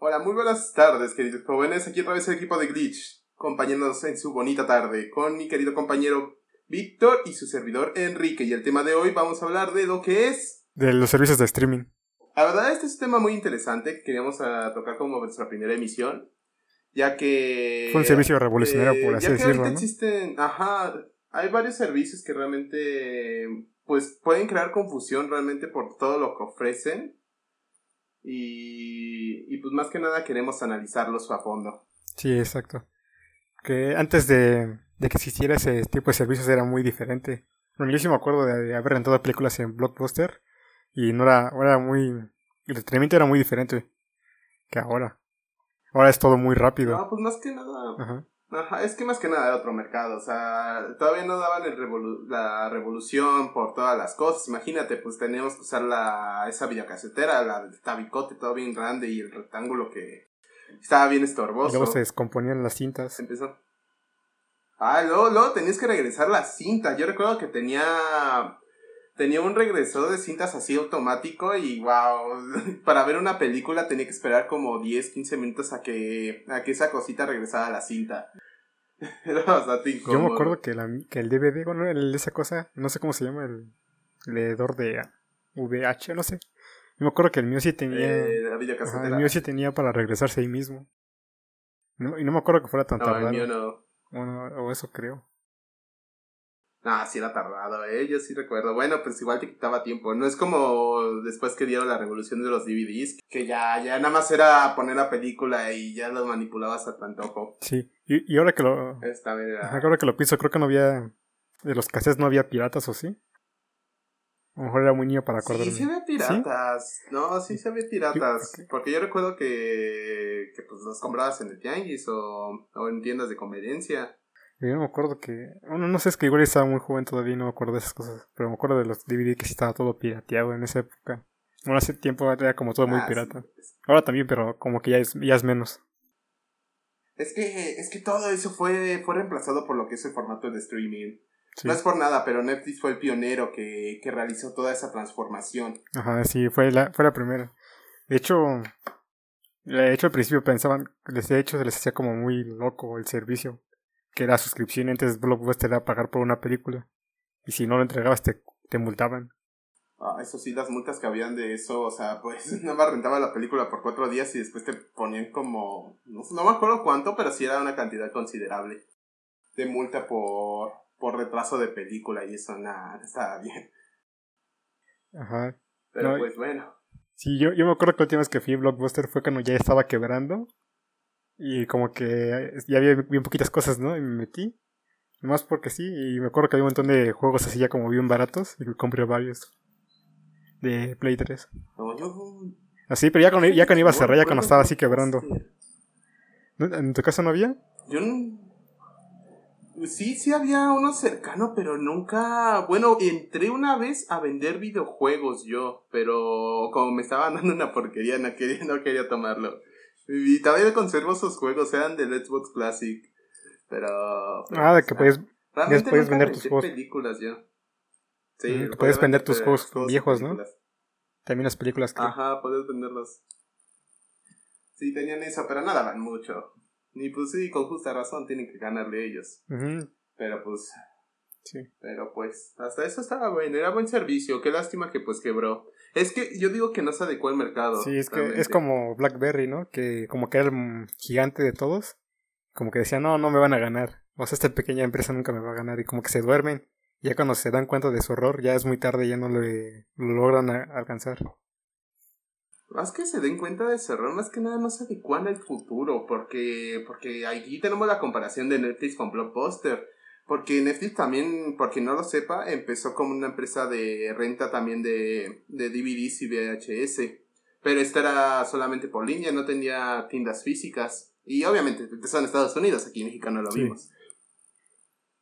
Hola, muy buenas tardes, queridos jóvenes. Aquí otra vez el equipo de Glitch, acompañándonos en su bonita tarde con mi querido compañero Víctor y su servidor Enrique. Y el tema de hoy vamos a hablar de lo que es... De los servicios de streaming. La verdad, este es un tema muy interesante que queríamos a tocar como nuestra primera emisión, ya que... Fue un servicio revolucionario, por así ya que decirlo, ¿no? existen, ajá, hay varios servicios que realmente, pues, pueden crear confusión realmente por todo lo que ofrecen. Y, y pues más que nada queremos analizarlos a fondo. Sí, exacto. Que antes de, de que existiera ese tipo de servicios era muy diferente. Bueno, yo sí me acuerdo de, haber rentado películas en Blockbuster y no era, era muy... El entretenimiento era muy diferente que ahora. Ahora es todo muy rápido. No, pues más que nada, Ajá. Ajá, es que más que nada era otro mercado, o sea, todavía no daban el revolu- la revolución por todas las cosas. Imagínate, pues teníamos que usar la, esa videocasetera, la tabicote todo bien grande y el rectángulo que estaba bien Y estorboso. luego se descomponían las cintas. Empezó. Ah, luego, luego tenías que regresar la cinta. Yo recuerdo que tenía tenía un regresor de cintas así automático y wow, para ver una película tenía que esperar como 10, 15 minutos a que a que esa cosita regresara a la cinta. Era bastante Yo me acuerdo que, la, que el DVD, bueno, el, esa cosa, no sé cómo se llama, el leedor de VH, no sé. Yo me acuerdo que el mío sí tenía... Eh, Ajá, el mío sí tenía para regresarse ahí mismo. No- y no me acuerdo que fuera tan no, tardado. el mío no. Bueno, o eso creo. Ah, sí era tardado, eh, yo sí recuerdo. Bueno, pues igual te quitaba tiempo. No es como después que dieron la revolución de los DVDs, que ya, ya nada más era poner la película y ya lo manipulabas a tu antojo. Sí. Y, y ahora que lo... Esta vez era... ajá, ahora que lo pienso, creo que no había... De los cassettes no había piratas, ¿o sí? A lo mejor era muy niño para acordarme. Sí, se ve piratas. No, sí se ve piratas. Yo- ok. Porque yo recuerdo que, que pues los comprabas en el tianguis o, o en tiendas de conveniencia. Yo no me acuerdo que... Bueno, no sé, es que igual estaba muy joven todavía y no me acuerdo de esas cosas. Pero me acuerdo de los DVD que sí estaba todo pirateado en esa época. Bueno, hace tiempo era como todo muy Ah, pirata. sí. Ahora también, pero como que ya es, ya es menos. Es que, es que todo eso fue, fue reemplazado por lo que es el formato de streaming. Sí. No es por nada, pero Netflix fue el pionero que, que realizó toda esa transformación. Ajá, sí, fue la, fue la primera. De hecho, de hecho al principio pensaban, de hecho se les hacía como muy loco el servicio, que era suscripción antes Blockbuster era pagar por una película. Y si no lo entregabas te, te multaban. Ah, eso sí, las multas que habían de eso, o sea, pues nada más rentaba la película por cuatro días y después te ponían como, no, no me acuerdo cuánto, pero sí era una cantidad considerable de multa por, por retraso de película y eso nada, no estaba bien. Ajá. Pero No, pues bueno, Sí, yo, yo me acuerdo que la última vez que fui a Blockbuster fue cuando ya estaba quebrando. Y como que ya había bien poquitas cosas, ¿no? Y me metí. Más porque sí. Y me acuerdo que había un montón de juegos así ya como bien baratos. Y compré varios. De Play 3. no, yo... Así, pero ya cuando, ya cuando iba a cerrar, ya cuando estaba así quebrando. ¿En tu casa no había? Yo no... Sí, sí había uno cercano, pero nunca... Bueno, entré una vez a vender videojuegos yo, pero como me estaban dando una porquería, no quería, no quería tomarlo. Y todavía conservo esos juegos, eran del Xbox Classic. Pero... pero, Ah, de que puedes, puedes vender tus juegos. películas yo. Sí, que podía puedes vender tus pe- juegos viejos, ¿no? películas. también las películas que... Ajá, puedes venderlos. Sí, tenían eso, pero no daban mucho. Y pues sí, con justa razón tienen que ganarle ellos. Pero pues, sí. pero pues, hasta eso estaba bueno, era buen servicio. Qué lástima que pues quebró. Es que yo digo que no se adecuó al mercado. Sí, es que es como BlackBerry, ¿no? Que como que era el gigante de todos. Como que decía, no, no me van a ganar. O sea, esta pequeña empresa nunca me va a ganar. Y como que se duermen. Ya cuando se dan cuenta de su error, ya es muy tarde, ya no le, lo logran a- alcanzar. Más que se den cuenta de su error, más que nada no se adecuan al futuro. Porque, porque aquí tenemos la comparación de Netflix con Blockbuster. Porque Netflix también, por quien no lo sepa, empezó como una empresa de renta también de, de DVDs y VHS. Pero esta era solamente por línea, no tenía tiendas físicas. Y obviamente empezó en Estados Unidos, aquí en México no lo Sí. vimos.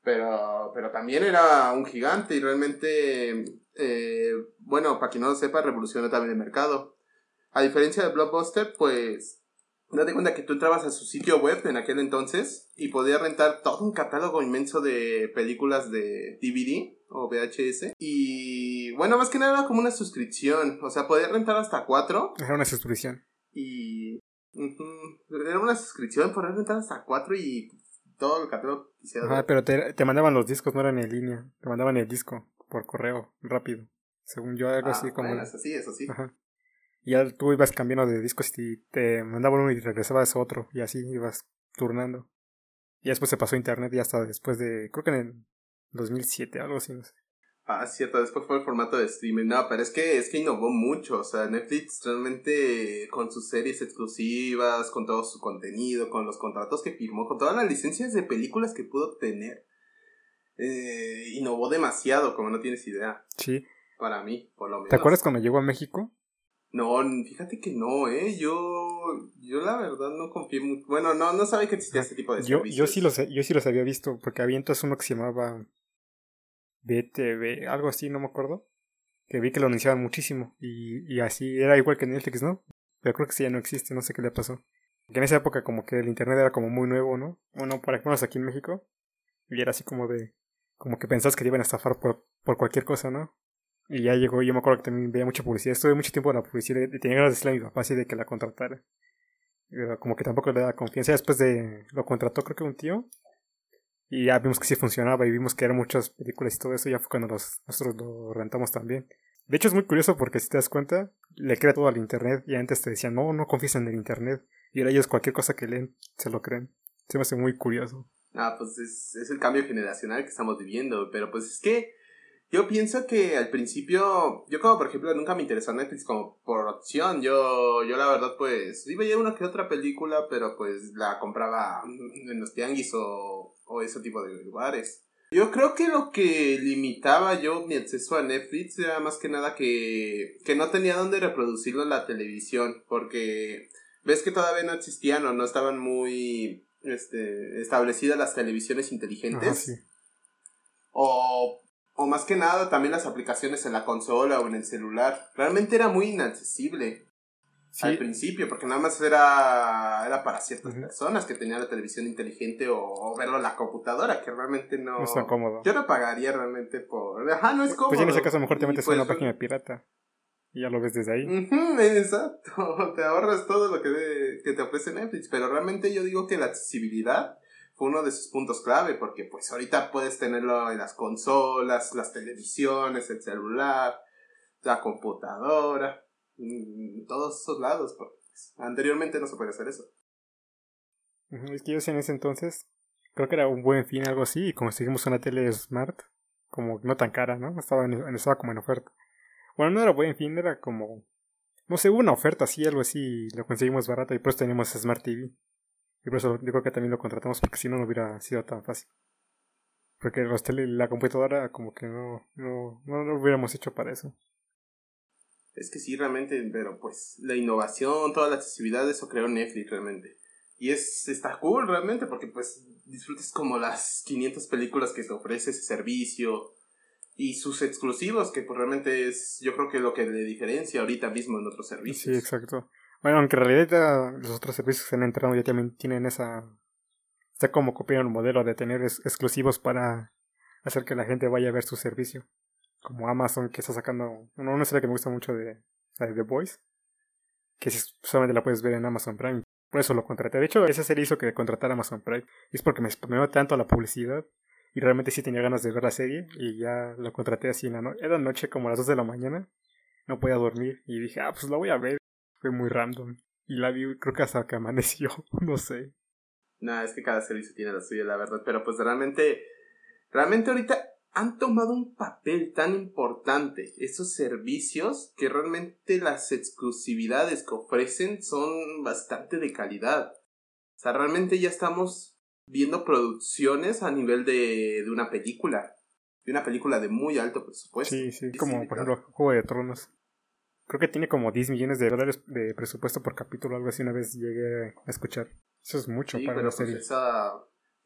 Pero, pero también era un gigante y realmente, eh, bueno, para quien no lo sepa, revolucionó también el mercado. A diferencia de Blockbuster, pues Date cuenta que tú entrabas a su sitio web en aquel entonces y podías rentar todo un catálogo inmenso de películas de DVD o VHS. Y bueno, más que nada era como una suscripción. O sea, podías rentar hasta cuatro Era una suscripción. y... Era una suscripción, por rentar hasta cuatro y todo el catálogo quisiera. pero te, te, mandaban los discos, no eran en línea. Te mandaban el disco por correo, rápido. Según yo, algo así ah, como. Bueno, eso sí, eso sí. Ajá. Y ya tú ibas cambiando de discos y te mandaban uno y regresabas a otro. Y así ibas turnando. Y después se pasó a internet y hasta después de. Creo que en el 2007, algo así, no sé. Ah, cierto, después fue el formato de streaming. No, pero es que, es que innovó mucho. O sea, Netflix realmente con sus series exclusivas, con todo su contenido, con los contratos que firmó, con todas las licencias de películas que pudo tener, eh, innovó demasiado, como no tienes idea. Sí. Para mí, por lo menos. ¿Te acuerdas cuando llegó a México? No, fíjate que no, ¿eh? Yo, yo la verdad no confié mucho. Bueno, no, no sabía que existía este tipo de yo, servicios. Yo sí, los, yo sí los había visto, porque había entonces uno que se llamaba BTV, algo así, no me acuerdo. Que vi que lo anunciaban muchísimo. Y, y así era igual que Netflix, ¿no? Pero creo que sí ya no existe, no sé qué le pasó. Que en esa época como que el internet era como muy nuevo, ¿no? Bueno, para menos aquí en México. Y era así como de... Como que pensabas que te iban a estafar por, por cualquier cosa, ¿no? Y ya llegó, yo me acuerdo que también veía mucha publicidad. Estuve mucho tiempo en la publicidad y tenía ganas de decirle a mi papá así de que la contratara. Pero como que tampoco le da confianza. Después de... Lo contrató creo que un tío. Y ya vimos que sí funcionaba y vimos que eran muchas películas y todo eso. Ya fue cuando nosotros lo rentamos también. De hecho es muy curioso porque si te das cuenta, le crea todo al internet. Y antes te decían, no, no confíes en el internet. Y ahora ellos cualquier cosa que leen, se lo creen. Se me hace muy curioso. Ah, pues es, es el cambio generacional que estamos viviendo. Pero pues es que yo pienso que al principio, yo como por ejemplo nunca me interesó Netflix como por opción, yo, yo la verdad pues iba a una que otra película, pero pues la compraba en los tianguis o, o ese tipo de lugares. Yo creo que lo que limitaba yo mi acceso a Netflix era más que nada que, que no tenía dónde reproducirlo en la televisión, porque ves que todavía no existían o no estaban muy este, establecidas las televisiones inteligentes. O o más que nada también las aplicaciones en la consola o en el celular. Realmente era muy inaccesible al principio, porque nada más era, era para ciertas personas que tenían la televisión inteligente o, verlo en la computadora, que realmente no... No es tan cómodo. Yo no pagaría realmente por... Ajá, no es cómodo. Pues en ese caso mejor te metes en una pues, página pirata y ya lo ves desde ahí. exacto, te ahorras todo lo que, que te ofrece Netflix, pero realmente yo digo que la accesibilidad fue uno de sus puntos clave, porque pues ahorita puedes tenerlo en las consolas, las televisiones, el celular, la computadora, en todos esos lados, porque pues, anteriormente no se podía hacer eso. Es que yo en ese entonces, creo que era un buen fin, algo así, y conseguimos una tele smart, como no tan cara, ¿no? Estaba, en, estaba como en oferta. Bueno, no era buen fin, era como, no sé, una oferta así, algo así, lo conseguimos barato y pues teníamos Smart TV. Y por eso digo que también lo contratamos porque si no, no hubiera sido tan fácil. Porque los tele, la computadora como que no, no, no lo hubiéramos hecho para eso. Es que sí, realmente, pero pues la innovación, toda la accesibilidad, eso creó Netflix realmente. Y es, está cool realmente porque pues disfrutes como las 500 películas que te ofrece ese servicio y sus exclusivos que pues realmente es yo creo que lo que le diferencia ahorita mismo en otros servicios. Sí, exacto. Bueno, aunque en realidad los otros servicios que han entrado ya también tienen esa... Está como copiando el modelo de tener exclusivos para hacer que la gente vaya a ver su servicio. Como Amazon que está sacando... una serie que me gusta mucho de, de The Voice. Que solamente la puedes ver en Amazon Prime. Por eso lo contraté. De hecho, esa serie hizo que contratara Amazon Prime. Es porque me spameó tanto la publicidad. Y realmente sí tenía ganas de ver la serie. Y ya lo contraté así en la noche. Era noche como a las 2 de la mañana. No podía dormir. Y dije, ah, pues la voy a ver. Fue muy random. Y la vi, creo que hasta que amaneció, no sé. No, es que cada servicio tiene la suya, la verdad. Pero pues realmente, realmente ahorita han tomado un papel tan importante esos servicios que realmente las exclusividades que ofrecen son bastante de calidad. O sea, realmente ya estamos viendo producciones a nivel de, de una película. De una película de muy alto presupuesto. Sí, sí, como por ejemplo Juego de Tronos. Creo que tiene como 10 millones de dólares de presupuesto por capítulo, algo así una vez llegué a escuchar. Eso es mucho para la pues, serie.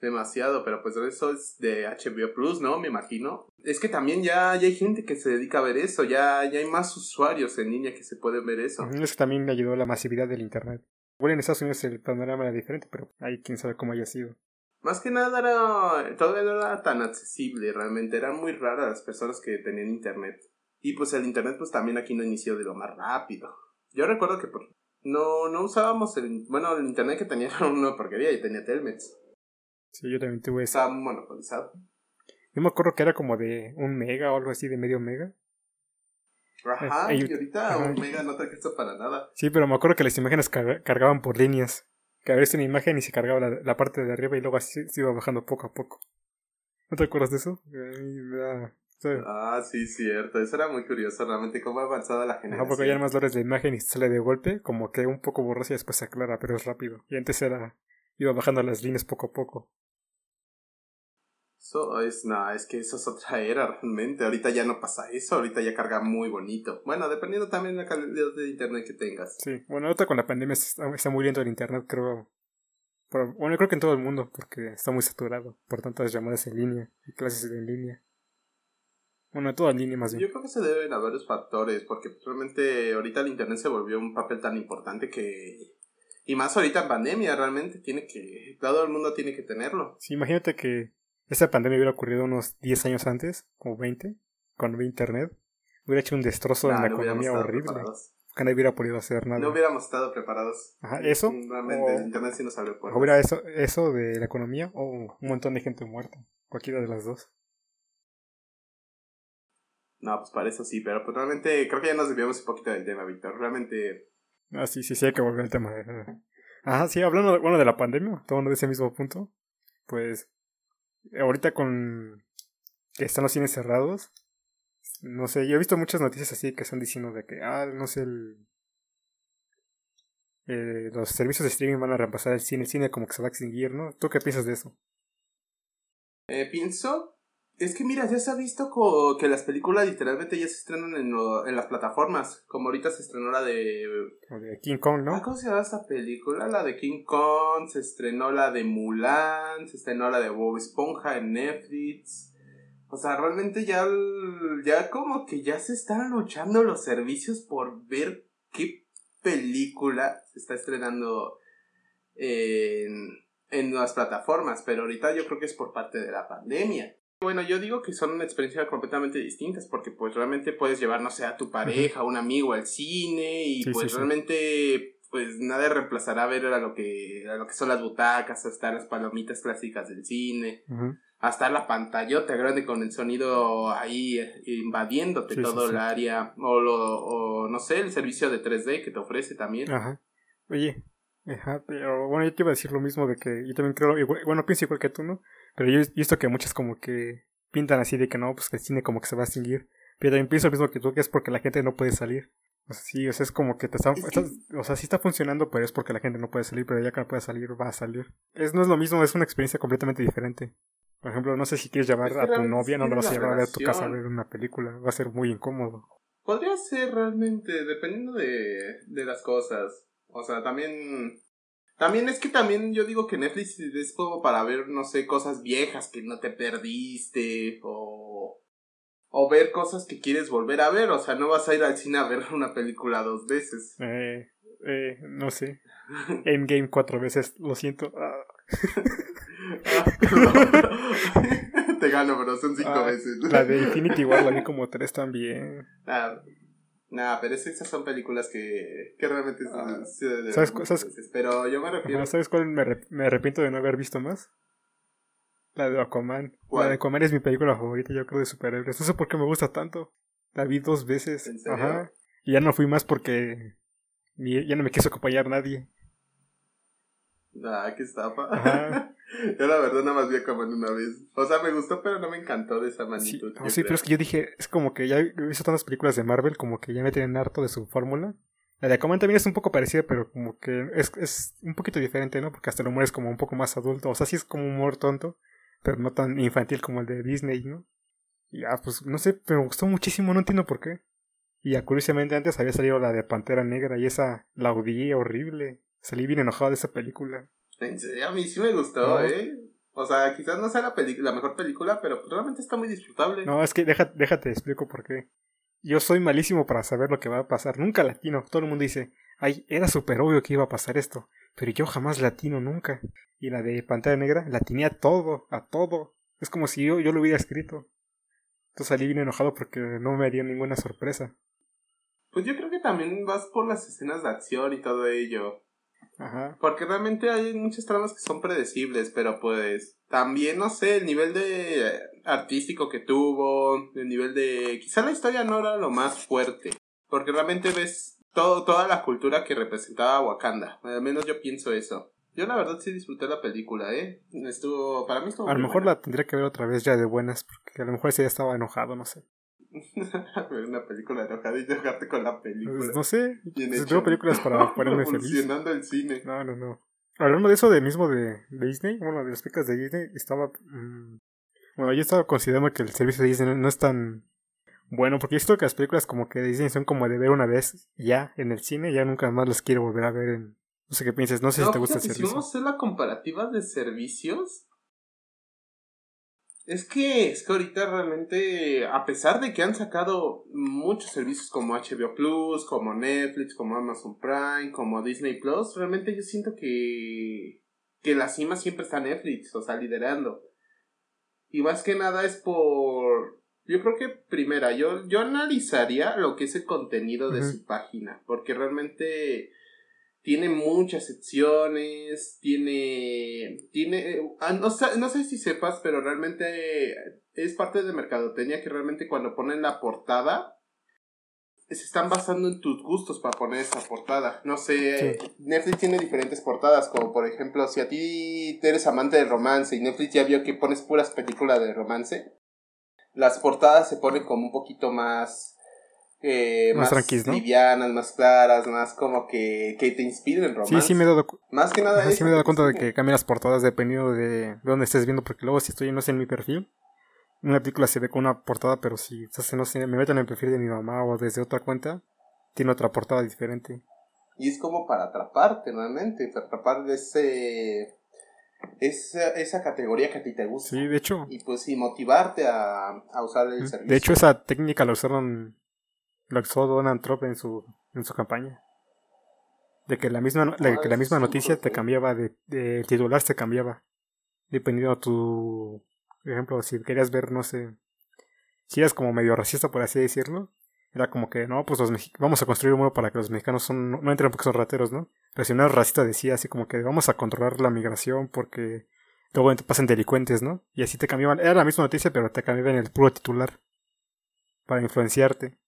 demasiado, pero pues eso es de HBO Plus, ¿no? Me imagino. Es que también ya, ya hay gente que se dedica a ver eso, ya, ya hay más usuarios en línea que se pueden ver eso. Es que también me ayudó la masividad del internet. Bueno, en Estados Unidos el panorama era diferente, pero ahí quién sabe cómo haya sido. Más que nada era, todavía no era tan accesible, realmente eran muy raras las personas que tenían internet. Y pues el internet pues también aquí no inició de lo más rápido. Yo recuerdo que por, no, no usábamos el, bueno, el internet que tenía era una porquería y tenía Telmex. Sí, yo también tuve eso. Estaba monopolizado. Yo me acuerdo que era como de un mega o algo así, de medio mega. Ajá, y ahorita ajá. un mega no te alcanza para nada. Sí, pero me acuerdo que las imágenes car- cargaban por líneas. Que a veces una imagen y se cargaba la, la parte de arriba y luego así se iba bajando poco a poco. ¿No te acuerdas de eso? A mí me da... Ah, sí, cierto. Eso era muy curioso, realmente, cómo ha avanzado la generación. porque ya más dólares la imagen y sale de golpe, como que un poco borrosa y después se aclara, pero es rápido. Y antes era, iba bajando las líneas poco a poco. Eso es, no, es que eso es otra era realmente. Ahorita ya no pasa eso, ahorita ya carga muy bonito. Bueno, dependiendo también de la calidad de internet que tengas. Sí, bueno, ahorita con la pandemia está, está muy lento el internet, creo. Pero, bueno, creo que en todo el mundo, porque está muy saturado por tantas llamadas en línea y clases en línea. Bueno, todo en línea más bien. Yo creo que se deben a varios factores, porque realmente ahorita el internet se volvió un papel tan importante que... Y más ahorita en pandemia, realmente tiene que... Todo el mundo tiene que tenerlo. Sí, imagínate que esta pandemia hubiera ocurrido unos 10 años antes, como 20, cuando había internet. Hubiera hecho un destrozo en Nah, la no hubiéramos economía horrible. preparados. Que no hubiera podido hacer nada. No hubiéramos estado preparados. Ajá, eso. Realmente o- el internet sí nos abrió puertas. Hubiera eso, eso de la economía o un montón de gente muerta. Cualquiera de las dos. No, pues para eso sí, pero pues realmente creo que ya nos desviamos un poquito del tema, Víctor. Realmente... Ah, sí, sí, sí, hay que volver al tema. Ajá, sí, hablando de, bueno, de la pandemia, tomando de ese mismo punto, pues ahorita con que están los cines cerrados, no sé, yo he visto muchas noticias así que están diciendo de que, ah, no sé, el, eh, los servicios de streaming van a reemplazar el cine, el cine como que se va a extinguir, ¿no? ¿Tú qué piensas de eso? Eh, pienso... Es que mira, ya se ha visto que las películas literalmente ya se estrenan en, lo- en las plataformas. Como ahorita se estrenó la de de King Kong, Ah, ¿no? ¿Cómo se llama esta película? La de King Kong, se estrenó la de Mulan, se estrenó la de Bob Esponja en Netflix. O sea, realmente ya, ya como que ya se están luchando los servicios por ver qué película se está estrenando en, en las plataformas. Pero ahorita yo creo que es por parte de la pandemia. Bueno, yo digo que son una experiencia completamente distintas porque pues realmente puedes llevar, no sé, a tu pareja, a un amigo al cine y Sí, pues sí, realmente pues nada reemplazará ver a lo que a lo que son las butacas, hasta las palomitas clásicas del cine, hasta la pantallota grande con el sonido ahí eh, invadiéndote Sí, todo sí. el área o lo o no sé, el servicio de 3D que te ofrece también. Ajá. Oye, ajá, pero bueno, yo te iba a decir lo mismo de que yo también creo, bueno, pienso igual que tú, ¿no? Pero yo he visto que muchas como que pintan así de que no, pues que el cine como que se va a extinguir. Pero también pienso lo mismo que tú, que es porque la gente no puede salir. O sea, sí, o sea, es como que te están, Es que- o sea, sí está funcionando, pero es porque la gente no puede salir, pero ya que no puede salir, va a salir. Es, no es lo mismo, es una experiencia completamente diferente. Por ejemplo, no sé si quieres llevar a tu novia, no la vas a llevar a ver a tu casa a relación. ver una película, va a ser muy incómodo. Podría ser realmente, dependiendo de, de las cosas. O sea, también... También es que también yo digo que Netflix es como para ver, no sé, cosas viejas que no te perdiste o... O ver cosas que quieres volver a ver. O sea, no vas a ir al cine a ver una película dos veces. Eh, eh, no sé. Endgame cuatro veces, lo siento. Ah. te gano, pero son cinco Ah, veces. La de Infinity War la vi como tres también. Ah, Nah, pero es- esas son películas que, que realmente Ah. ¿Sabes sabes- veces. Pero yo me refiero Ajá, ¿Sabes cuál me, me arrepiento de no haber visto más? La de Aquaman. ¿Cuál? La de Aquaman es mi película favorita, yo creo, de superhéroes. No sé por qué me gusta tanto. La vi dos veces. ¿En serio? Ajá. Y ya no fui más porque ya no me quiso acompañar nadie. Ah, qué estafa. Ajá. yo la verdad nada más vi Aquaman una vez. O sea, me gustó, pero no me encantó de esa Sí, magnitud. no, sí, pero es que yo dije, es como que ya he visto tantas películas de Marvel, como que ya me tienen harto de su fórmula. La de Aquaman también es un poco parecida, pero como que es, es un poquito diferente, ¿no? Porque hasta el humor es como un poco más adulto. O sea, sí es como humor tonto, pero no tan infantil como el de Disney, ¿no? Y ah, pues no sé, pero me gustó muchísimo, no entiendo por qué. Y curiosamente antes había salido la de Pantera Negra y esa la odié horrible. Salí bien enojado de esa película. Serio, a mí sí me gustó, No. ¿eh? O sea, quizás no sea la, la mejor película, pero realmente está muy disfrutable. No, es que deja- déjate, explico por qué. Yo soy malísimo para saber lo que va a pasar. Nunca latino. Todo el mundo dice, ay, era súper obvio que iba a pasar esto. Pero yo jamás latino nunca. Y la de Pantalla Negra, latiné a todo, a todo. Es como si yo, yo lo hubiera escrito. Entonces salí bien enojado porque no me dio ninguna sorpresa. Pues yo creo que también vas por las escenas de acción y todo ello. Ajá. Porque realmente hay muchas tramas que son predecibles, pero pues también, no sé, el nivel de artístico que tuvo, el nivel de... Quizá la historia no era lo más fuerte, porque realmente ves todo, toda la cultura que representaba Wakanda. Al menos yo pienso eso. Yo la verdad sí disfruté la película, ¿eh? Estuvo, para mí estuvo... A lo mejor la tendría que ver otra vez ya de buenas, porque a lo mejor ese ya estaba enojado, no sé. Ver una película enojada y enojarte con la película. Pues no sé. Pues tengo películas para ponerme feliz. Funcionando el cine. No, no, no. Hablando de eso de mismo de, Disney, bueno, de las películas de Disney, estaba... Mm, bueno, yo estaba considerando que el servicio de Disney no es tan bueno, porque he visto que las películas como que de Disney son como de ver una vez ya en el cine, ya nunca más las quiero volver a ver en... No sé qué piensas, no sé si te gusta el servicio. Si vamos a hacer la comparativa de servicios, es que, es que ahorita realmente, a pesar de que han sacado muchos servicios como HBO Plus, como Netflix, como Amazon Prime, como Disney Plus, realmente yo siento que, que la cima siempre está Netflix, o sea, liderando. Y más que nada es por, yo creo que primera, yo, yo analizaría lo que es el contenido de su página, porque realmente tiene muchas secciones, tiene, tiene, ah, no, no, sé si sepas, pero realmente es parte de mercadotecnia que realmente cuando ponen la portada, se están basando en tus gustos para poner esa portada. No sé, Netflix tiene diferentes portadas, como por ejemplo, si a ti eres amante de romance y Netflix ya vio que pones puras películas de romance, las portadas se ponen como un poquito más eh, más, más livianas, más claras, más como que, que te inspiren en romance. Sí, sí me he dado, más que nada sí me he dado cuenta de que cambian las portadas dependiendo de, dónde estés viendo, porque luego si estoy, no sé, en mi perfil, una película se ve con una portada, pero si no sé, me meten en el perfil de mi mamá o desde otra cuenta, tiene otra portada diferente. Y es como para atraparte nuevamente, para atrapar de ese esa, esa categoría que a ti te gusta. Sí, de hecho. Y pues sí, motivarte a, a usar el servicio. De hecho, esa técnica la usaron lo usó Donald Trump en su, en su campaña. De que la misma, que la misma noticia te cambiaba, de, de titular se cambiaba. Dependiendo de tu. Por ejemplo, si querías ver, no sé. Si eras como medio racista, por así decirlo. Era como que, no, pues los vamos a construir un muro para que los mexicanos son, no, entren porque son rateros, ¿no? Pero si una racista decía así como que vamos a controlar la migración porque luego pasan delincuentes, ¿no? Y así te cambiaban. Era la misma noticia, pero te cambiaban el puro titular. Para influenciarte.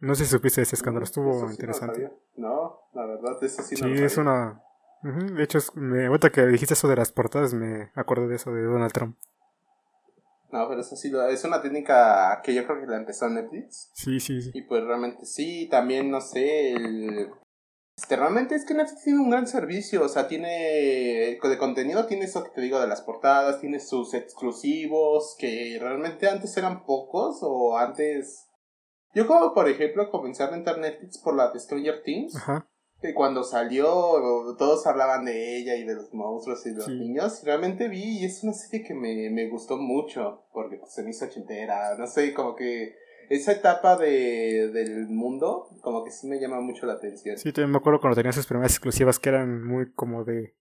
No sé si supiste ese escándalo, estuvo interesante. No, la verdad, eso sí, no Sí, es una... De hecho, me... ahorita que dijiste eso de las portadas, me acordé de eso de Donald Trump. No, pero eso sí, es una técnica que yo creo que la empezó Netflix. Sí, sí, sí. Y pues realmente sí, también, no sé, el... Este, realmente es que Netflix tiene un gran servicio, o sea, tiene de contenido, tiene eso que te digo de las portadas, tiene sus exclusivos, que realmente antes eran pocos, o antes yo como, por ejemplo, comencé a rentar Netflix por la de Stranger Things. Ajá. Que cuando salió, todos hablaban de ella y de los monstruos y de los niños. Realmente vi y es una serie que me, me gustó mucho. Porque pues, se me hizo ochentera. No sé, como que esa etapa de, del mundo, como que sí me llama mucho la atención. Sí, también me acuerdo cuando tenías sus primeras exclusivas que eran muy como de.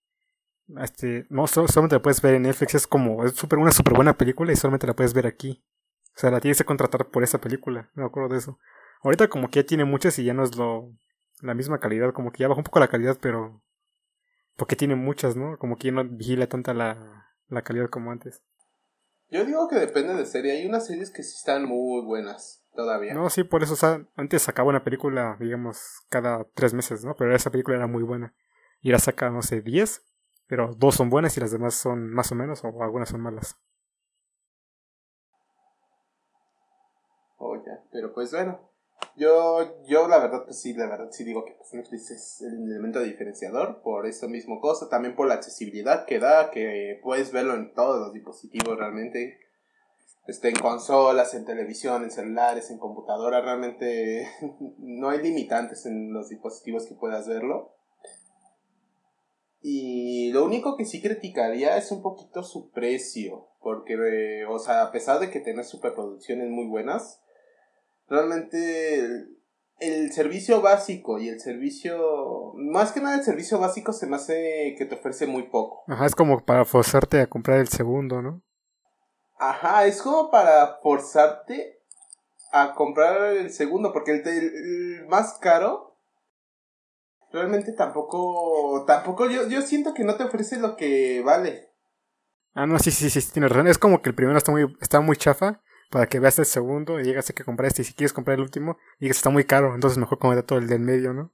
Este, no, solamente la puedes ver en Netflix, es como, es super, una súper buena película y solamente la puedes ver aquí. O sea, la tienes que contratar por esa película. Me acuerdo de eso. Ahorita como que ya tiene muchas y ya no es lo la misma calidad, como que ya bajó un poco la calidad, pero porque tiene muchas, ¿no? Como que ya no vigila tanta la, la calidad como antes. Yo digo que depende de serie. Hay unas series que sí están muy buenas todavía. No, sí, por eso, o sea, antes sacaba una película, digamos, cada tres meses, ¿no? Pero esa película era muy buena. Y la saca, no sé, diez, pero dos son buenas y las demás son más o menos, o algunas son malas. Pero pues bueno, yo, yo la verdad, pues sí, la verdad sí digo que pues, Netflix es el elemento diferenciador por esta misma cosa, también por la accesibilidad que da, que puedes verlo en todos los dispositivos realmente, este, en consolas, en televisión, en celulares, en computadora, realmente no hay limitantes en los dispositivos que puedas verlo. Y lo único que sí criticaría es un poquito su precio, porque, o sea, a pesar de que tiene superproducciones muy buenas, realmente el, servicio básico y el servicio, más que nada el servicio básico se me hace que te ofrece muy poco. Ajá, es como para forzarte a comprar el segundo, ¿no? Ajá, es como para forzarte a comprar el segundo, porque el, el más caro realmente tampoco, tampoco yo, yo siento que no te ofrece lo que vale. Ah, no, sí, sí, sí, tienes razón. Es como que el primero está muy, está muy chafa para que veas el segundo y llegas a que comprar este. Y si quieres comprar el último, digas está muy caro, entonces mejor comprar todo el del medio, ¿no?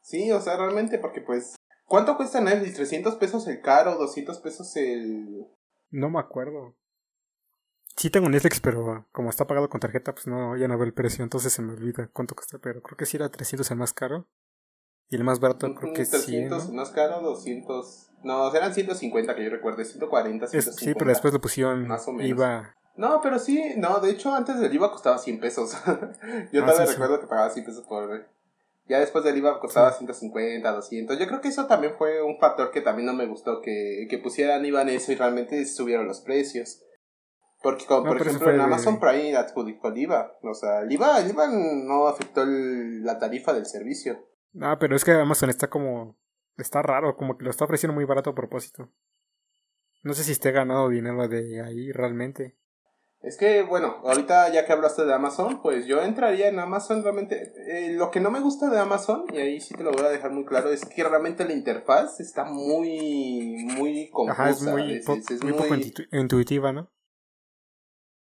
Sí, o sea, realmente, porque pues, ¿cuánto cuesta Netflix? ¿300 pesos el caro? ¿200 pesos el...? No me acuerdo. Sí tengo Netflix, pero como está pagado con tarjeta, pues no, ya no veo el precio, entonces se me olvida cuánto cuesta, pero creo que sí era 300 el más caro. Y el más barato creo que es 300, 100, más caro, 200... No, eran 150 que yo recuerde, 140, 150. sí, pero después lo pusieron más o menos. IVA. No, pero sí, no, de hecho antes del IVA costaba 100 pesos. yo Ah, todavía sí, sí. recuerdo que pagaba 100 pesos por... Ya después del IVA costaba 150, 200. Yo creo que eso también fue un factor que también no me gustó, que, que pusieran IVA en eso y realmente subieron los precios. Porque, como, No, por ejemplo, en Amazon Prime adjudicó el IVA. O sea, el IVA, el IVA no afectó el- la tarifa del servicio. Ah, pero es que Amazon está como. Está raro, como que lo está ofreciendo muy barato a propósito. No sé si esté ganado dinero de ahí realmente. Es que, bueno, ahorita ya que hablaste de Amazon, pues yo entraría en Amazon realmente. eh, lo que no me gusta de Amazon, y ahí sí te lo voy a dejar muy claro, es que realmente la interfaz está muy, muy confusa. Ajá, es muy, es muy poco intu- intuitiva, ¿no?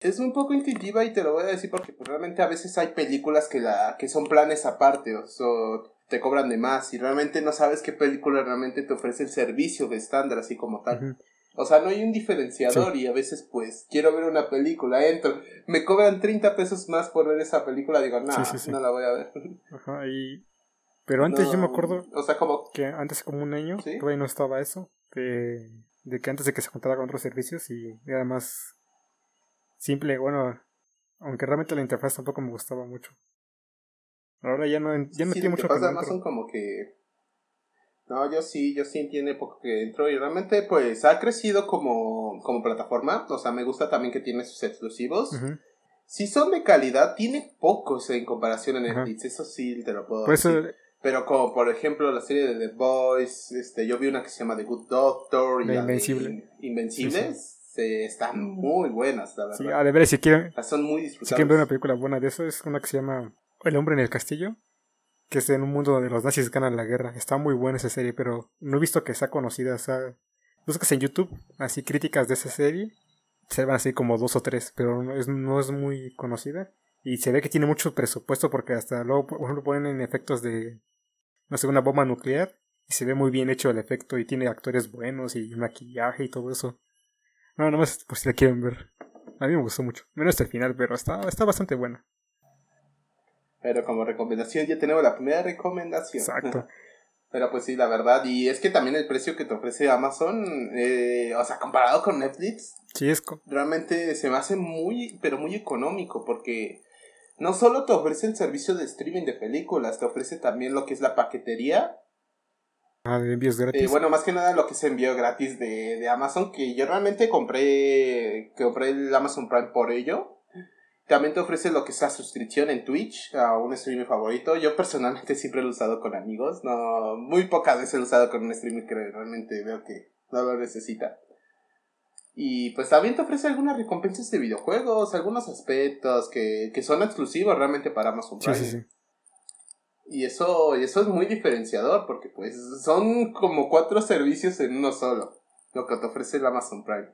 es un poco intuitiva y te lo voy a decir porque pues, realmente a veces hay películas que, la, que son planes aparte o so- te cobran de más y realmente no sabes qué película realmente te ofrece el servicio de estándar así como tal. O sea, no hay un diferenciador y a veces pues quiero ver una película, entro, me cobran 30 pesos más por ver esa película, digo, no, Sí, sí, sí. no la voy a ver. Ajá, y... Pero antes yo me acuerdo O sea, como... que antes como un año todavía no estaba eso. De, de que antes de que se juntara con otros servicios y era más simple, bueno, aunque realmente la interfaz tampoco me gustaba mucho. Ahora ya no, ya que mucho pasa que Amazon como que... No, yo sí, yo sí tiene poco que entro y realmente pues ha crecido como, como plataforma, o sea, me gusta también que tiene sus exclusivos. Si son de calidad, tiene pocos en comparación a. Netflix, eso sí te lo puedo Por eso, decir. Pero como por ejemplo la serie de The Boys, este, yo vi una que se llama The Good Doctor y Invencible. In- Invencibles, se- están muy buenas, la verdad. sí, a ver si quieren, son muy Si disfrutables. quieren ver una película buena de eso, es una que se llama El hombre en el castillo, que es en un mundo donde los nazis ganan la guerra. Está muy buena esa serie, pero no he visto que sea conocida. O sea, buscas en YouTube así críticas de esa serie, se van así como dos o tres, pero no es, no es muy conocida. Y se ve que tiene mucho presupuesto porque hasta luego, por ejemplo, ponen en efectos de, no sé, una bomba nuclear. Y se ve muy bien hecho el efecto y tiene actores buenos y maquillaje y todo eso. No, nomás por si la quieren ver. A mí me gustó mucho. Menos hasta el final, pero está, está bastante buena. Pero como recomendación ya tenemos la primera recomendación. Exacto. Pero pues sí, la verdad. Y es que también el precio que te ofrece Amazon, eh, o sea, comparado con Netflix, Sí, es co- realmente se me hace muy, pero muy económico porque no solo te ofrece el servicio de streaming de películas, te ofrece también lo que es la paquetería. ah, de envíos gratis. Eh, bueno, más que nada lo que es envío gratis de, de Amazon, que yo realmente compré, compré el Amazon Prime por ello. También te ofrece lo que es la suscripción en Twitch a un streamer favorito. Yo personalmente siempre lo he usado con amigos. No, muy pocas veces lo he usado con un streamer que realmente veo que no lo necesita. Y pues también te ofrece algunas recompensas de videojuegos, algunos aspectos que, que son exclusivos realmente para Amazon sí, Prime. sí, sí. Y eso, y eso es muy diferenciador porque pues son como cuatro servicios en uno solo, lo que te ofrece el Amazon Prime.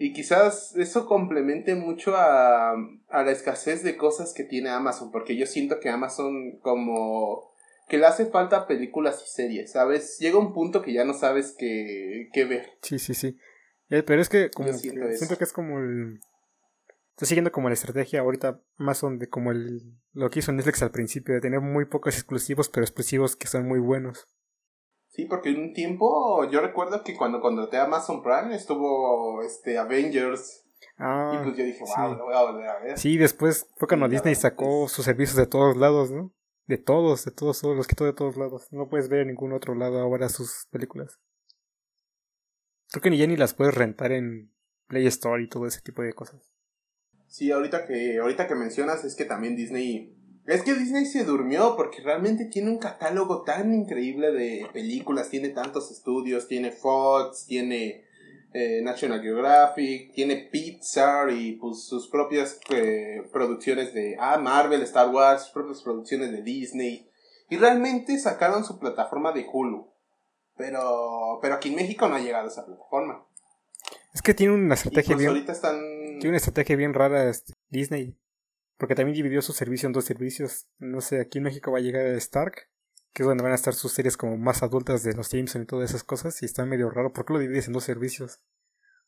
Y quizás eso complemente mucho a, a la escasez de cosas que tiene Amazon, porque yo siento que Amazon como que le hace falta películas y series, ¿sabes? Llega un punto que ya no sabes qué, qué ver. Sí, sí, sí. Eh, pero es que como Yo que siento siento, que es como el Estoy siguiendo como la estrategia ahorita Amazon de como el lo que hizo Netflix al principio de tener muy pocos exclusivos, pero exclusivos que son muy buenos. Sí, porque en un tiempo yo recuerdo que cuando contraté a Amazon Prime estuvo este Avengers Ah, y pues yo dije, sí. wow, lo voy a volver a ver. Sí, después fue cuando Sí, Disney sacó sus servicios de todos lados, ¿no? De todos, de todos, todos, los quitó de todos lados. No puedes ver en ningún otro lado ahora sus películas. Creo que ni ya ni las puedes rentar en Play Store y todo ese tipo de cosas. Sí, ahorita que, ahorita que mencionas es que también Disney... Es que Disney se durmió porque realmente tiene un catálogo tan increíble de películas, tiene tantos estudios, tiene Fox, tiene eh, National Geographic, tiene Pixar y pues sus propias eh, producciones de ah, Marvel, Star Wars, sus propias producciones de Disney. Y realmente sacaron su plataforma de Hulu. Pero, pero aquí en México no ha llegado esa plataforma. Es que tiene una estrategia pues bien. ahorita están... Tiene una estrategia bien rara este, Disney. Porque también dividió su servicio en dos servicios. No sé, aquí en México va a llegar Stark, que es donde van a estar sus series como más adultas de los Jameson y todas esas cosas. Y está medio raro. ¿Por qué lo divides en dos servicios?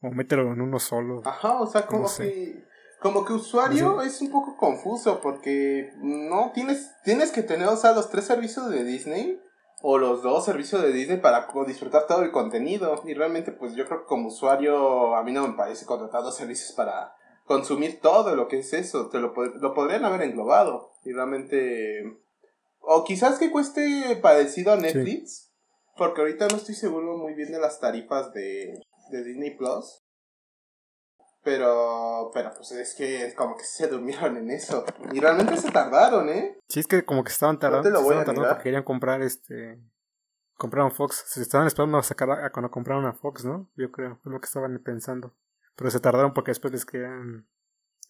O mételo en uno solo. Ajá, o sea, como No sé. que como que usuario No es un poco confuso porque no tienes tienes que tener o sea los tres servicios de Disney o los dos servicios de Disney para disfrutar todo el contenido y realmente pues yo creo que como usuario a mí no me parece contratar dos servicios para consumir todo lo que es eso te lo, lo podrían haber englobado y realmente o quizás que cueste parecido a Netflix porque ahorita no estoy seguro muy bien de las tarifas de, de Disney Plus pero, pero pues es que como que se durmieron en eso. Y realmente se tardaron, ¿eh? Sí, es que como que estaban tardando. te lo voy a tardando porque querían comprar este. Compraron Fox. Se estaban esperando a sacar a, a cuando compraron a Fox, ¿no? Yo creo. Es lo que estaban pensando. Pero se tardaron porque después les querían.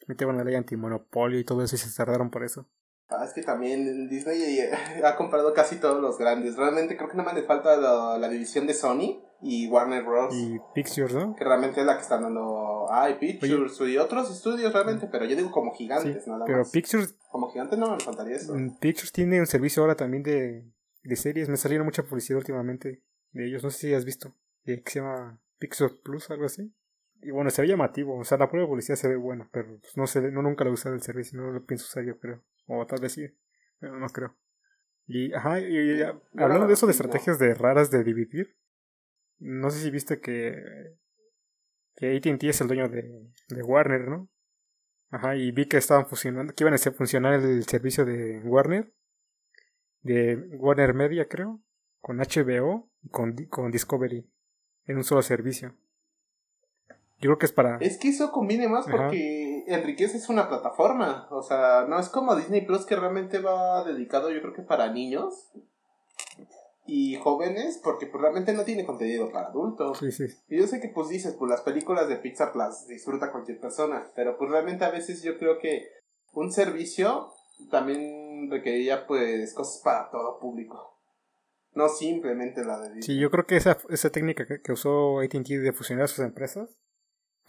Metieron la ley antimonopolio y todo eso y se tardaron por eso. Ah, es que también Disney eh, ha comprado casi todos los grandes. Realmente creo que nada más le falta la, la división de Sony y Warner Bros. Y Pictures, ¿no? Que realmente es la que están dando. Ay, Pictures y otros estudios realmente. Pero yo digo como Sí, gigantes, nada pero más. Pictures, Como gigantes no me faltaría eso. mm, Pictures tiene un servicio ahora también de, de series. Me salieron mucha publicidad últimamente de ellos. No sé si has visto. eh, que se llama Pictures Plus, algo así. Y bueno, se ve llamativo. O sea, la prueba de publicidad se ve buena, pero pues, no sé, no nunca lo he usado el servicio. No lo pienso usar, yo creo. O tal vez sí, pero no creo. Y, ajá, y, hablando de eso de estrategias de raras de dividir, no sé si viste que, que AT&T es el dueño de, de Warner, ¿no? Ajá, y vi que estaban fusionando, que iban a hacer funcionar el servicio de Warner, de Warner Media, creo, con HBO y con, con Discovery, en un solo servicio. Yo creo que es para... Es que eso conviene más Ajá. porque Enriquez es una plataforma. O sea, no es como Disney Plus que realmente va dedicado, yo creo que para niños y jóvenes, porque pues, realmente no tiene contenido para adultos. Sí, sí. Y yo sé que pues dices, pues las películas de Pixar las disfruta cualquier persona, pero pues realmente a veces yo creo que un servicio también requeriría pues cosas para todo público. No simplemente la de Disney. Sí, yo creo que esa, esa técnica que, que usó AT&T de fusionar sus empresas,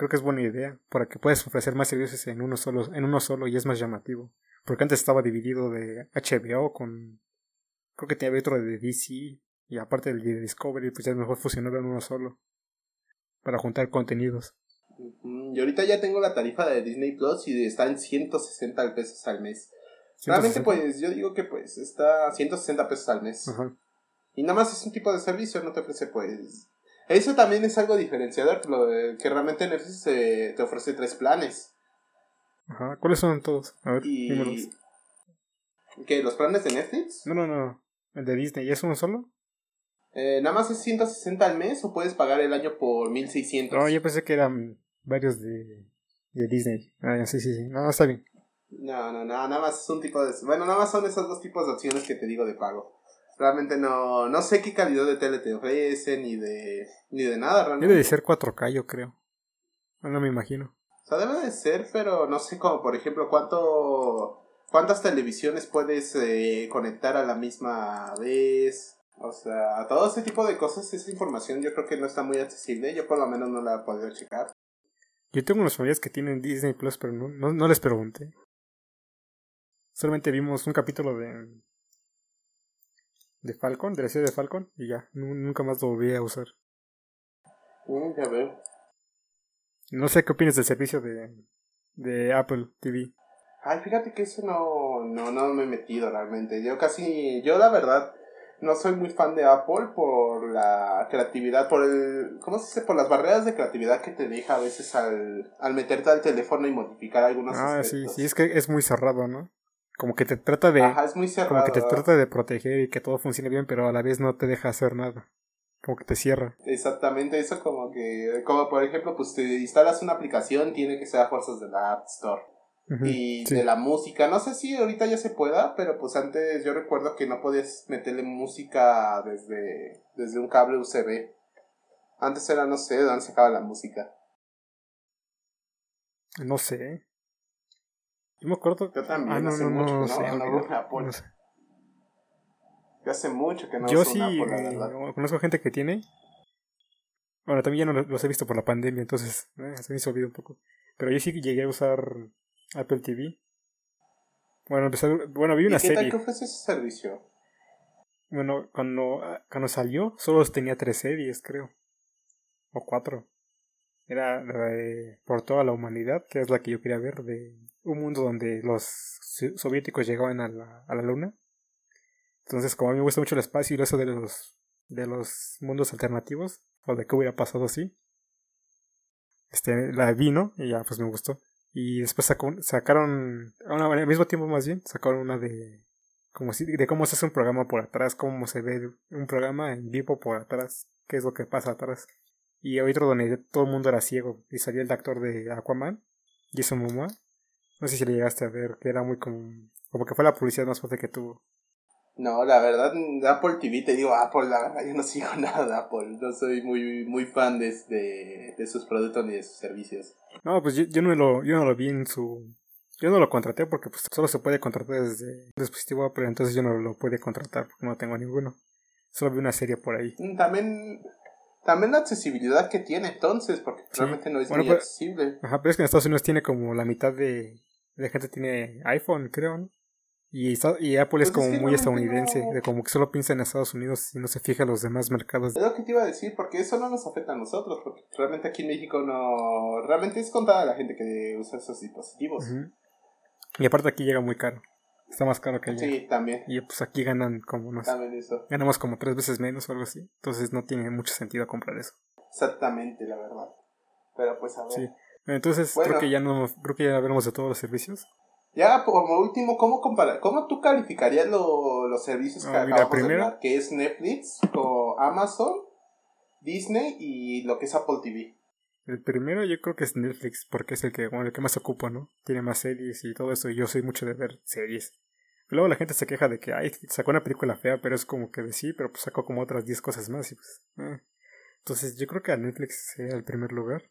creo que es buena idea, para que puedas ofrecer más servicios en uno solo, en uno solo y es más llamativo. Porque antes estaba dividido de HBO con, creo que tenía otro de DC y aparte del de Discovery, pues ya es mejor fusionarlo en uno solo para juntar contenidos. Y ahorita ya tengo la tarifa de Disney Plus y está en 160 pesos al mes. Realmente 160. pues yo digo que pues está a 160 pesos al mes. Ajá. Y nada más es un tipo de servicio, no te ofrece pues... Eso también es algo diferenciador, lo de que realmente Netflix eh, te ofrece tres planes. Ajá. ¿Cuáles son todos? A ver. Y... ¿Qué? ¿Los planes de Netflix? No, no, no. El de Disney, ¿ya es uno solo? Eh, nada más es 160 al mes o puedes pagar el año por 1600. No, yo pensé que eran varios de, de Disney. Ah, sí, sí, sí. No, está bien. No, no, no, nada más es un tipo de... Bueno, nada más son esos dos tipos de opciones que te digo de pago. Realmente no, no sé qué calidad de tele te ofrecen, ni de, ni de nada realmente. Debe de ser 4K, yo creo. No, me imagino. O sea, debe de ser, pero no sé como, por ejemplo, cuánto, cuántas televisiones puedes eh, conectar a la misma vez. O sea, todo ese tipo de cosas, esa información yo creo que no está muy accesible. Yo por lo menos no la he podido checar. Yo tengo unos familiares que tienen Disney Plus, pero no, no, no les pregunté. Solamente vimos un capítulo de. De Falcon, de la serie de Falcon, y ya. nu- Nunca más lo volví a usar. Ya veo. No sé qué opinas del servicio de. de Apple TV. Ay, fíjate que eso no, no, no me he metido realmente. Yo casi, yo la verdad, no soy muy fan de Apple por la creatividad, por el, ¿cómo se dice? Por las barreras de creatividad que te deja a veces al, al meterte al teléfono y modificar algunos Ah, sí, sí, es que es muy cerrado, ¿no? Como que te trata de. Ajá, es muy cerrado. como que te trata de proteger y que todo funcione bien, pero a la vez no te deja hacer nada. Como que te cierra. Exactamente, eso como que, como por ejemplo, pues te instalas una aplicación, tiene que ser a fuerzas de la App Store. Y sí. de la música. No sé si ahorita ya se pueda, pero pues antes yo recuerdo que no podías meterle música desde, desde un cable USB. Antes era, no sé, de dónde sacaba la música. No sé. Yo me acuerdo. Yo también, Ah, no, hace no, mucho no, que sé. no, veo una sé. Yo hace mucho que no Yo sí una Apple, la eh, verdad. conozco gente que tiene. Bueno, también ya no lo- los he visto por la pandemia, entonces eh, se me hizo olvidar un poco. Pero yo sí llegué a usar Apple TV. Bueno, empecé, bueno, vi ¿Y una qué tal serie. que ofrece ese servicio? Bueno, cuando, cuando salió, solo tenía tres series, creo. O cuatro. Era la de Por toda la humanidad, que es la que yo quería ver, de un mundo donde los so- soviéticos llegaban a la, a la luna. Entonces, como a mí me gusta mucho el espacio y eso de los, de los mundos alternativos, o de qué hubiera pasado así, este, la vi, ¿no? Y ya, pues me gustó. Y después sacó- sacaron, una, al mismo tiempo más bien, sacaron una de como si, de cómo se hace un programa por atrás, cómo se ve un programa en vivo por atrás, qué es lo que pasa atrás. Y otro donde todo el mundo era ciego y salía el actor de Aquaman, Jason Momoa. No sé si le llegaste a ver, que era muy como, como que fue la publicidad más fuerte que tuvo. No, la verdad, Apple TV, te digo Apple, la verdad, yo no sigo nada de Apple. No soy muy, muy fan de, de, de sus productos ni de sus servicios. No, pues yo, yo no lo, yo no lo vi en su, yo no lo contraté porque pues solo se puede contratar desde un dispositivo Apple, entonces yo no lo pude contratar porque no tengo ninguno. Solo vi una serie por ahí. Mm, También, también la accesibilidad que tiene entonces, porque Sí. realmente no es Bueno, muy pero- accesible. Ajá, pero es que en Estados Unidos tiene como la mitad de, de gente tiene iPhone, creo, ¿no? Y, Apple es Pues es como que muy estadounidense, no- de como que solo piensa en Estados Unidos y no se fija en los demás mercados. Es lo que te iba a decir, porque eso no nos afecta a nosotros, porque realmente aquí en México no... Realmente es contada la gente que usa esos dispositivos. Y aparte aquí llega muy caro. Está más caro que allá. Sí, también, Y pues aquí ganan como no sé, también eso. ganamos como tres veces menos o algo así. Entonces no tiene mucho sentido comprar eso. Exactamente, la verdad. Pero pues a ver. Sí. Entonces Bueno. creo que ya no, creo que ya hablamos de todos los servicios. Ya, como último, ¿cómo comparar? ¿Cómo tú calificarías lo- los servicios que Ah, mira, acabamos de hablar? Que es Netflix, o Amazon, Disney y lo que es Apple TV. El primero yo creo que es Netflix, porque es el que, bueno, el que más ocupa, ¿no? Tiene más series y todo eso, y yo soy mucho de ver series. Luego la gente se queja de que, ay, sacó una película fea, pero es como que de sí, pero pues sacó como otras 10 cosas más y pues... eh. Entonces yo creo que a Netflix sería el primer lugar.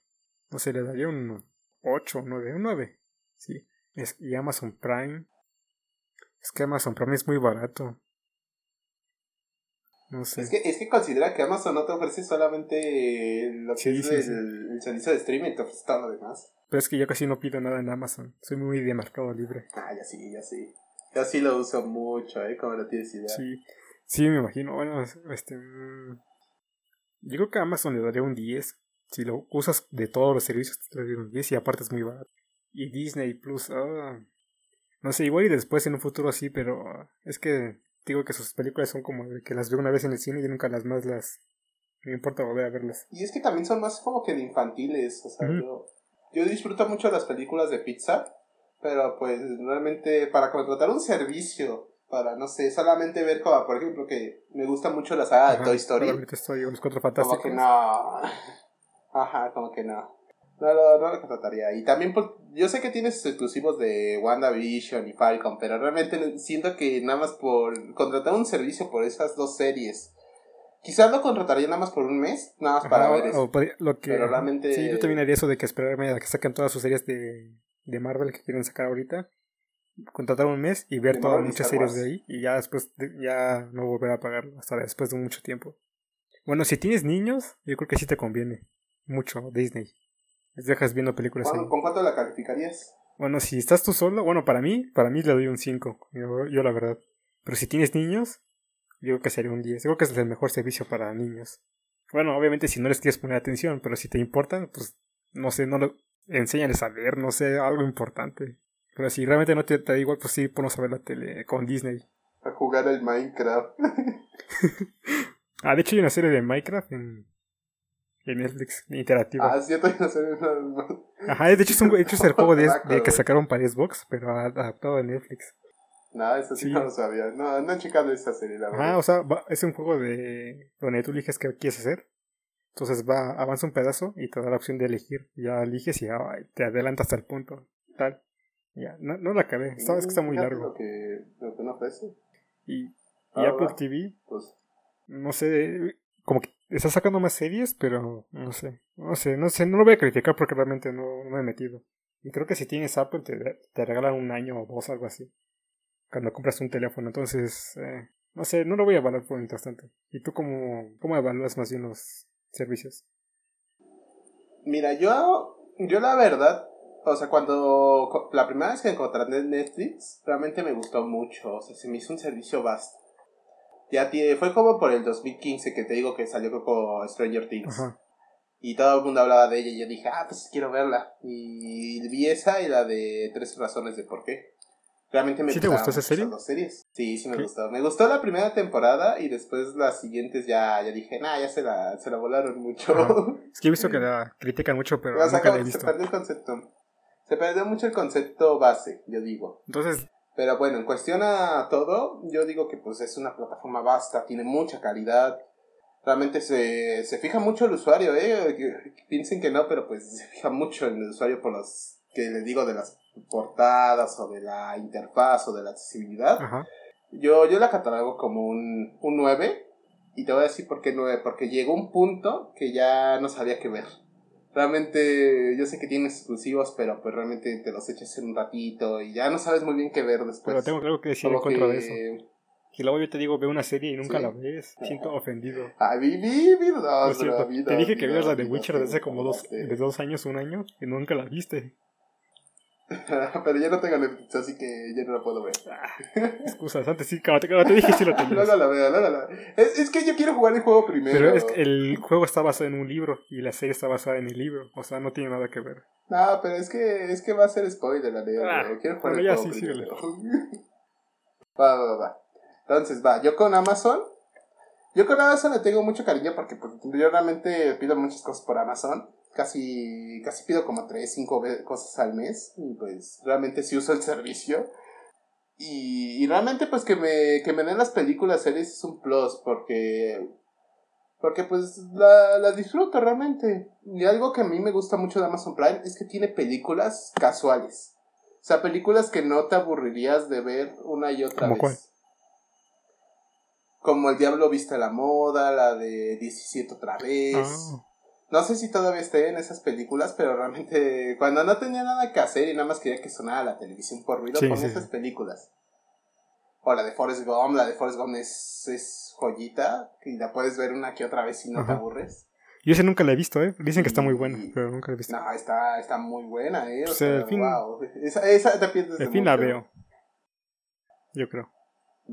No sé, le daría un 8, 9, un 9. Sí. Es, y Amazon Prime. Es que Amazon Prime es muy barato. No sé. Es que, es que considera que Amazon no te ofrece solamente lo que Sí, es sí, el, sí. el servicio de streaming, te ofrece todo lo demás. Pero es que yo casi no pido nada en Amazon. Soy muy de mercado libre. Ah, ya sí, ya sí. Yo sí lo uso mucho, ¿eh? Como no tienes idea. Sí, sí, me imagino. Bueno, este. mm, Yo creo que a Amazon le daría un 10. Si lo usas de todos los servicios, te daría un 10 y aparte es muy barato. Y Disney Plus, ah, no sé, igual y después en un futuro sí, pero ah, es que digo que sus películas son como de que las veo una vez en el cine y nunca las más las. Me importa volver a verlas. Y es que también son más como que de infantiles, o sea, yo, yo disfruto mucho las películas de Pixar, pero pues realmente para contratar un servicio, para no sé, solamente ver como, por ejemplo, que me gusta mucho la saga de Ajá, Toy Story, para ver Toy Story o los cuatro como fantásticos. que no, ajá, como que no. No, no, no lo contrataría. Y también, por, yo sé que tienes exclusivos de WandaVision y Falcon, pero realmente siento que nada más por contratar un servicio por esas dos series, quizás lo contrataría nada más por un mes, nada más para ver eso. lo que, Pero realmente- Sí, yo también haría eso de que esperarme a que saquen todas sus series de, de Marvel que quieren sacar ahorita. Contratar un mes y ver De todas muchas series de ahí. Y ya después, de- ya no volver a pagarlo hasta después de mucho tiempo. Bueno, si tienes niños, yo creo que sí te conviene. Mucho Disney. Les dejas viendo películas ahí. ¿Cuándo- ¿Con cuánto la calificarías? Bueno, si estás tú solo, bueno, para mí, para mí le doy un 5. Yo, yo la verdad. Pero si tienes niños, yo creo que sería un 10. Yo creo que es el mejor servicio para niños. Bueno, obviamente si no les quieres poner atención, pero si te importan, pues no sé, no lo enséñales a ver, no sé, algo importante. Pero si realmente no te, te da igual, pues sí, ponos a ver la tele con Disney. A jugar el Minecraft. Ah, de hecho hay una serie de Minecraft en, en Netflix, interactiva. ah, no. Ajá, de hecho es, un, de hecho es el juego de, de que sacaron para Xbox, pero adaptado a Netflix. No, eso sí, Sí. no lo sabía. No, no he checado esa serie, la verdad. o sea, va- es un juego de donde tú eliges qué quieres hacer. Entonces va, avanza un pedazo y te da la opción de elegir. Ya eliges y ya te adelanta hasta el punto. Tal. Ya, no, no la acabé. Está, es que está muy Fíjate largo. Lo que, lo que no ofrece. Y, y Ah, Apple va. TV, Pues, no sé, como que está sacando más series, pero no sé, no sé, no sé, no lo voy a criticar porque realmente no, me he metido. Y creo que si tienes Apple te, te regalan un año o dos, algo así. Cuando compras un teléfono, entonces, eh, no sé, no lo voy a evaluar por mientras tanto. ¿Y tú cómo, cómo evalúas más bien los servicios? Mira, yo, yo la verdad, o sea, cuando la primera vez que encontré Netflix, realmente me gustó mucho, o sea, se me hizo un servicio vasto. Ya tiene, fue como por el 2015 que te digo que salió con Stranger Things. Y todo el mundo hablaba de ella y yo dije, ah, pues quiero verla. Y vi esa y la de Tres Razones de por qué. Realmente me ¿Sí te gustó esa serie? series. Sí, sí me gustó. Me gustó la primera temporada y después las siguientes ya, ya dije, nah, ya se la, se la volaron mucho. Es que he visto que la critican mucho, pero nunca la he visto. Se perdió el concepto. Se perdió mucho el concepto base, yo digo. Entonces... Pero bueno, en cuestión a todo, yo digo que pues es una plataforma vasta, tiene mucha calidad. Realmente se, se fija mucho el usuario, ¿eh? piensen que no, pero pues se fija mucho en el usuario por los que les digo de las portadas o de la interfaz o de la accesibilidad. Yo, yo la catalogo como un, un 9 y te voy a decir por qué 9, porque llegó un punto que ya no sabía qué ver. Realmente, yo sé que tiene exclusivos, pero pues realmente te los echas en un ratito y ya no sabes muy bien qué ver después. Pero tengo algo que decir en contra de eso. Y luego yo te digo, ve una serie y nunca la ves. Siento ofendido. A mí, mi, mi, Te dije que vieras la de Witcher desde hace como dos, de dos años, un año, y nunca la viste. Pero ya no tengo Netflix, así que ya no la puedo ver. Ah, excusas, antes sí, como te, dije sí lo tenías. no, la veo, no, es, es, que yo quiero jugar el juego primero. Pero es que el juego está basado en un libro y la serie está basada en el libro. O sea, no tiene nada que ver. No, pero es que, es que va a ser spoiler, la ah, Quiero jugar el juego sí, primero. va, va, va. Entonces, va, yo con Amazon. Yo con Amazon le tengo mucho cariño porque pues, yo realmente pido muchas cosas por Amazon casi, casi pido como 3, 5 cosas al mes. Y pues realmente sí uso el servicio. Y, y realmente pues que me, que me den las películas, series es un plus porque... Porque pues la, la disfruto realmente. Y algo que a mí me gusta mucho de Amazon Prime es que tiene películas casuales. O sea, películas que no te aburrirías de ver una y otra vez. Como El Diablo Viste la Moda, la de 17 otra vez. Ah. No sé si todavía esté en esas películas, pero realmente cuando no tenía nada que hacer y nada más quería que sonara la televisión por ruido, ponía esas películas. O la de Forrest Gump, la de Forrest Gump es, es joyita y la puedes ver una que otra vez si no te aburres. Yo ese nunca la he visto, ¿eh? Dicen que está muy buena, pero nunca la he visto. No, está, está muy buena, ¿eh? O sea, fin, wow. Esa, esa te pierdes fin la veo. Yo creo.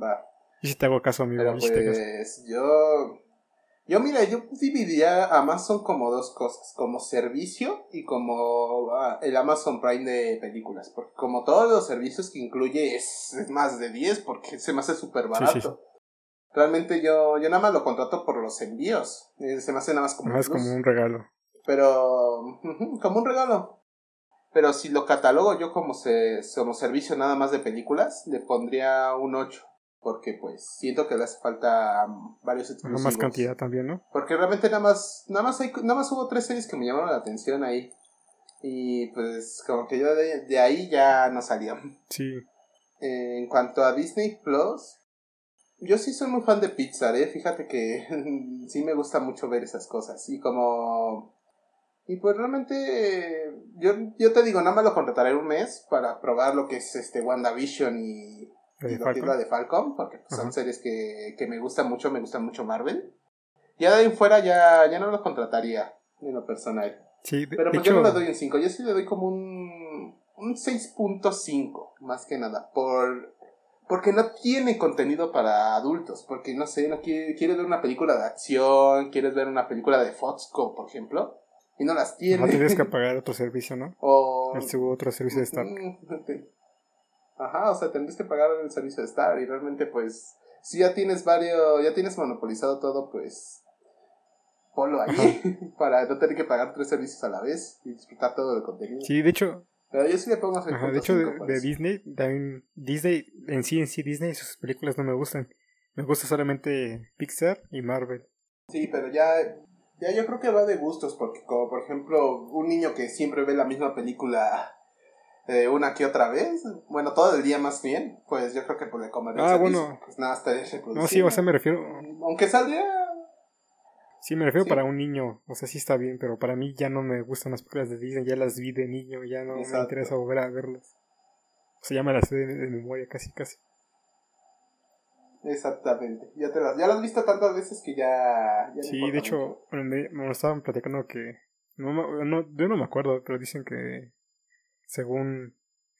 Va. Y si te hago caso, amigo. Pero pues, yo yo, mira, yo dividiría Amazon como dos cosas, como servicio y como ah, el Amazon Prime de películas, porque como todos los servicios que incluye es, más de 10 porque se me hace súper barato. Realmente yo, yo nada más lo contrato por los envíos, eh, se me hace nada más como, más como un regalo. Pero, como un regalo. Pero si lo catalogo yo como, se, como servicio nada más de películas, le pondría un 8 porque pues siento que le hace falta varios exclusivos. más cantidad también, ¿no? Porque realmente nada más, nada más, hay, nada más hubo tres series que me llamaron la atención ahí. Y pues como que yo de, ahí ya no salía. Sí. en cuanto a Disney Plus, yo sí soy muy fan de Pixar, ¿eh? Fíjate que sí me gusta mucho ver esas cosas. Y como... Y pues realmente yo, yo te digo, nada más lo contrataré un mes para probar lo que es este WandaVision y de Falcon? de Falcon, porque son series que, que me gustan mucho, me gustan mucho Marvel. Ya de ahí fuera ya, ya no los contrataría en lo personal. Sí, Pero pues yo no le doy un 5, yo sí le doy como un, un 6.5, más que nada, por porque no tiene contenido para adultos, porque no sé, no quiere, quieres ver una película de acción, quieres ver una película de Foxco, por ejemplo, y no las tiene. No tienes que pagar otro servicio, ¿no? O otro servicio de Star. Ajá, o sea, tendrías que pagar el servicio de Star y realmente pues si ya tienes varios, ya tienes monopolizado todo, pues ponlo ahí para no tener que pagar tres servicios a la vez y disfrutar todo el contenido. Sí, de hecho. Pero yo sí le pongo Ajá, De hecho, de, Disney, también Disney, en sí, en sí, Disney, sus películas no me gustan. Me gusta solamente Pixar y Marvel. Sí, pero ya, ya yo creo que va de gustos, porque como por ejemplo, un niño que siempre ve la misma película eh, una que otra vez, bueno, todo el día más bien, pues yo creo que por el comer Ah, bueno. Pues nada, estaría No, sí, o sea, me refiero. Aunque saldría. Sí, me refiero para un niño, o sea, sí está bien, pero para mí ya no me gustan las películas de Disney, ya las vi de niño, ya no me interesa volver a verlas. O sea, ya me las sé de, memoria casi, casi. Exactamente, ya te las, ya las has visto tantas veces que ya... sí, de hecho, me, me, estaban platicando que... No, no, yo no me acuerdo, pero dicen que según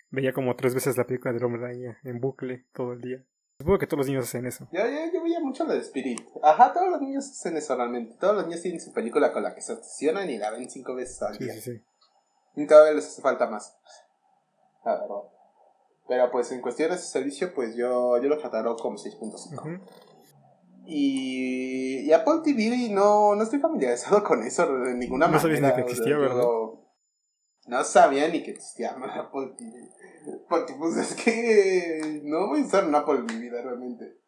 veía como tres veces la película de Hombre Araña en bucle todo el día. Supongo que todos los niños hacen eso. Yo, yo, yo veía mucho la de Spirit. Ajá, todos los niños hacen eso realmente. Todos los niños tienen su película con la que se obsesionan y la ven cinco veces al día. Sí, sí, sí. Y todavía les hace falta más. La verdad. Pero pues en cuestiones de servicio, pues yo, yo lo trataré como 6.5. Y, y Apple TV no, no estoy familiarizado con eso de ninguna manera. No sabías ni que existía, ¿verdad? No sabía ni que existía Apple TV. Porque pues es que no voy a usar un Apple en mi vida realmente.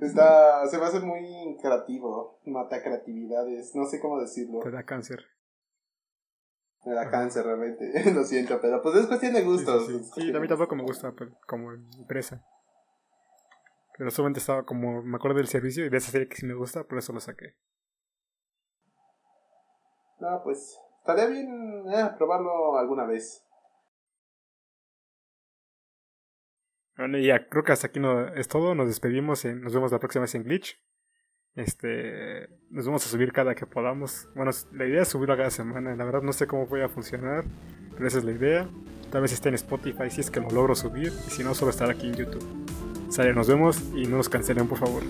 Está, se va a hacer muy creativo, mata creatividades, no sé cómo decirlo. Te da cáncer. Me da cáncer realmente, lo siento, pero pues es cuestión de gustos. Sí, a mí tampoco me gusta Apple como empresa. Pero solamente estaba como, me acuerdo del servicio y de esa serie que sí me gusta, por eso lo saqué. No, pues estaría bien eh, probarlo alguna vez. Bueno, ya creo que hasta aquí no es todo. Nos despedimos. nos vemos la próxima vez en Glitch. Este, nos vamos a subir cada que podamos. Bueno, la idea es subirlo cada semana. La verdad no sé cómo voy a funcionar, pero esa es la idea. Tal vez esté en Spotify si es que lo logro subir. Y si no, solo estar aquí en YouTube. Sale, nos vemos y no nos cancelen, por favor.